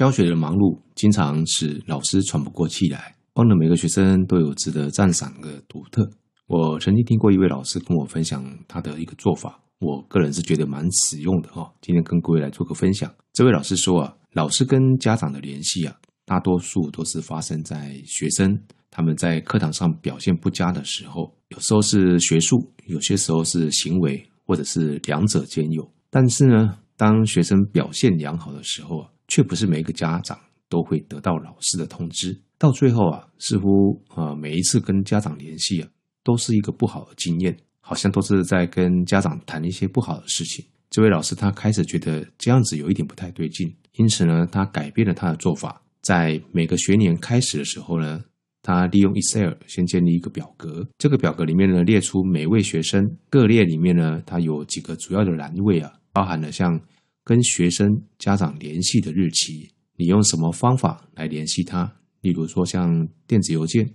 教学的忙碌经常使老师喘不过气来，忘了每个学生都有值得赞赏的独特。我曾经听过一位老师跟我分享他的一个做法，我个人是觉得蛮实用的哈。今天跟各位来做个分享。这位老师说啊，老师跟家长的联系啊，大多数都是发生在学生他们在课堂上表现不佳的时候，有时候是学术，有些时候是行为，或者是两者兼有。但是呢，当学生表现良好的时候啊，却不是每个家长都会得到老师的通知。到最后啊，似乎啊，每一次跟家长联系啊，都是一个不好的经验，好像都是在跟家长谈一些不好的事情。这位老师他开始觉得这样子有一点不太对劲，因此呢，他改变了他的做法。在每个学年开始的时候呢，他利用 Excel 先建立一个表格。这个表格里面呢，列出每位学生各列里面呢，它有几个主要的栏位啊，包含了像跟学生家长联系的日期，你用什么方法来联系他？例如说像电子邮件、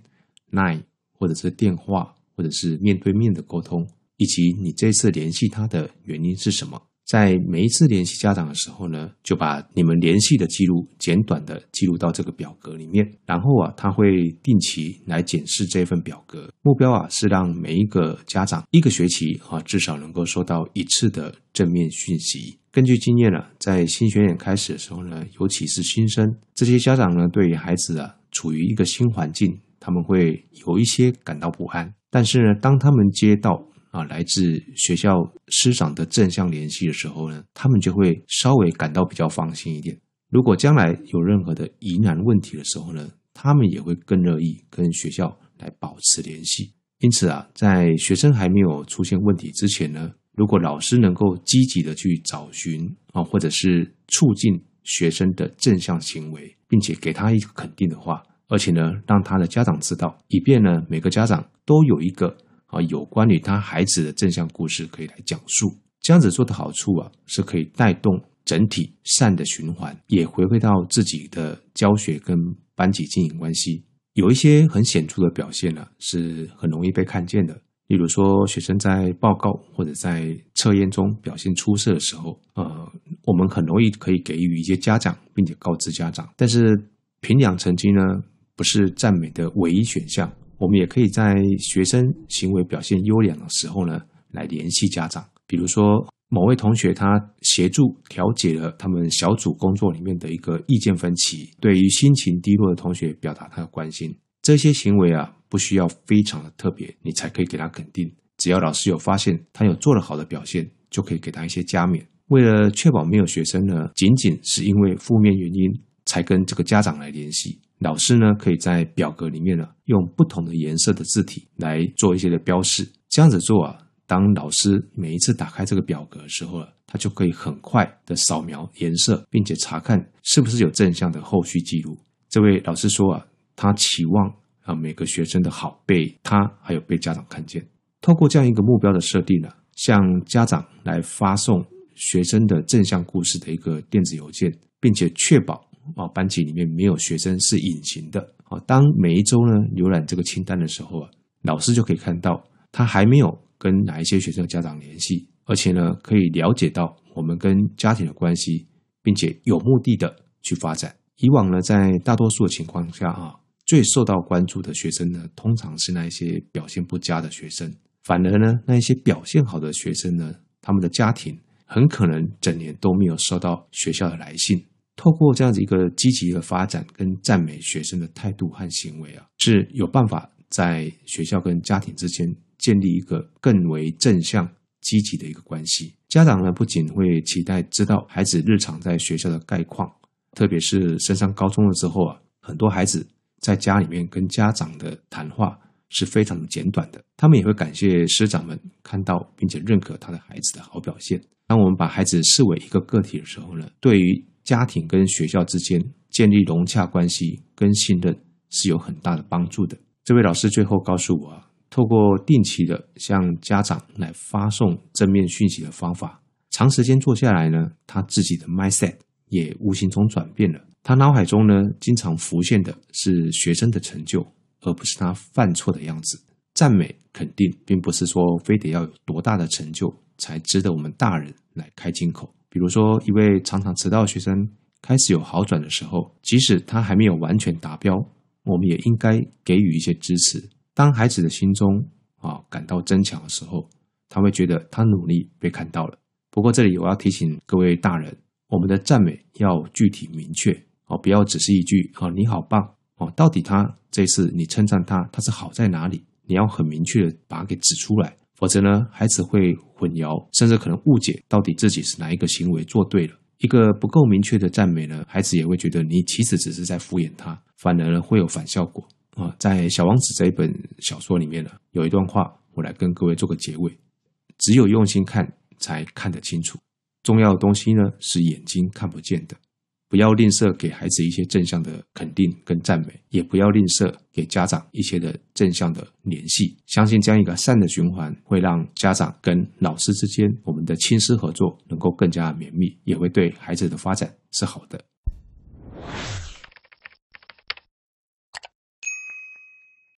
Line，或者是电话，或者是面对面的沟通，以及你这次联系他的原因是什么？在每一次联系家长的时候呢，就把你们联系的记录简短的记录到这个表格里面，然后啊，他会定期来检视这份表格。目标啊是让每一个家长一个学期啊至少能够收到一次的正面讯息。根据经验呢、啊，在新学年开始的时候呢，尤其是新生，这些家长呢对于孩子啊处于一个新环境，他们会有一些感到不安。但是呢，当他们接到啊，来自学校师长的正向联系的时候呢，他们就会稍微感到比较放心一点。如果将来有任何的疑难问题的时候呢，他们也会更乐意跟学校来保持联系。因此啊，在学生还没有出现问题之前呢，如果老师能够积极的去找寻啊，或者是促进学生的正向行为，并且给他一个肯定的话，而且呢，让他的家长知道，以便呢每个家长都有一个。啊，有关于他孩子的正向故事可以来讲述，这样子做的好处啊，是可以带动整体善的循环，也回馈到自己的教学跟班级经营关系。有一些很显著的表现呢、是很容易被看见的。例如说，学生在报告或者在测验中表现出色的时候，呃，我们很容易可以给予一些家长，并且告知家长。但是评奖成绩呢，不是赞美的唯一选项。我们也可以在学生行为表现优良的时候呢，来联系家长。比如说，某位同学他协助调解了他们小组工作里面的一个意见分歧，对于心情低落的同学表达他的关心。这些行为啊，不需要非常的特别，你才可以给他肯定。只要老师有发现他有做了好的表现，就可以给他一些加冕。为了确保没有学生呢，仅仅是因为负面原因才跟这个家长来联系。老师呢，可以在表格里面呢，用不同的颜色的字体来做一些的标示。这样子做啊，当老师每一次打开这个表格的时候啊，他就可以很快的扫描颜色，并且查看是不是有正向的后续记录。这位老师说啊，他期望啊每个学生的好被他还有被家长看见。透过这样一个目标的设定呢，向家长来发送学生的正向故事的一个电子邮件，并且确保。啊，班级里面没有学生是隐形的。啊，当每一周呢浏览这个清单的时候啊，老师就可以看到他还没有跟哪一些学生家长联系，而且呢可以了解到我们跟家庭的关系，并且有目的的去发展。以往呢，在大多数的情况下啊，最受到关注的学生呢，通常是那一些表现不佳的学生，反而呢，那一些表现好的学生呢，他们的家庭很可能整年都没有收到学校的来信。透过这样子一个积极的发展跟赞美学生的态度和行为啊，是有办法在学校跟家庭之间建立一个更为正向、积极的一个关系。家长呢，不仅会期待知道孩子日常在学校的概况，特别是升上高中了之后啊，很多孩子在家里面跟家长的谈话是非常简短的。他们也会感谢师长们看到并且认可他的孩子的好表现。当我们把孩子视为一个个体的时候呢，对于家庭跟学校之间建立融洽关系跟信任是有很大的帮助的。这位老师最后告诉我啊，透过定期的向家长来发送正面讯息的方法，长时间做下来呢，他自己的 mindset 也无形中转变了。他脑海中呢，经常浮现的是学生的成就，而不是他犯错的样子。赞美肯定，并不是说非得要有多大的成就才值得我们大人来开金口。比如说，一位常常迟到的学生开始有好转的时候，即使他还没有完全达标，我们也应该给予一些支持。当孩子的心中啊感到增强的时候，他会觉得他努力被看到了。不过这里我要提醒各位大人，我们的赞美要具体明确哦，不要只是一句“哦你好棒”哦，到底他这次你称赞他，他是好在哪里？你要很明确的把它给指出来，否则呢，孩子会混淆，甚至可能误解到底自己是哪一个行为做对了。一个不够明确的赞美呢，孩子也会觉得你其实只是在敷衍他，反而呢会有反效果啊。在《小王子》这一本小说里面呢，有一段话，我来跟各位做个结尾：只有用心看，才看得清楚。重要的东西呢，是眼睛看不见的。不要吝啬给孩子一些正向的肯定跟赞美，也不要吝啬给家长一些的正向的联系。相信这样一个善的循环，会让家长跟老师之间我们的亲师合作能够更加绵密，也会对孩子的发展是好的。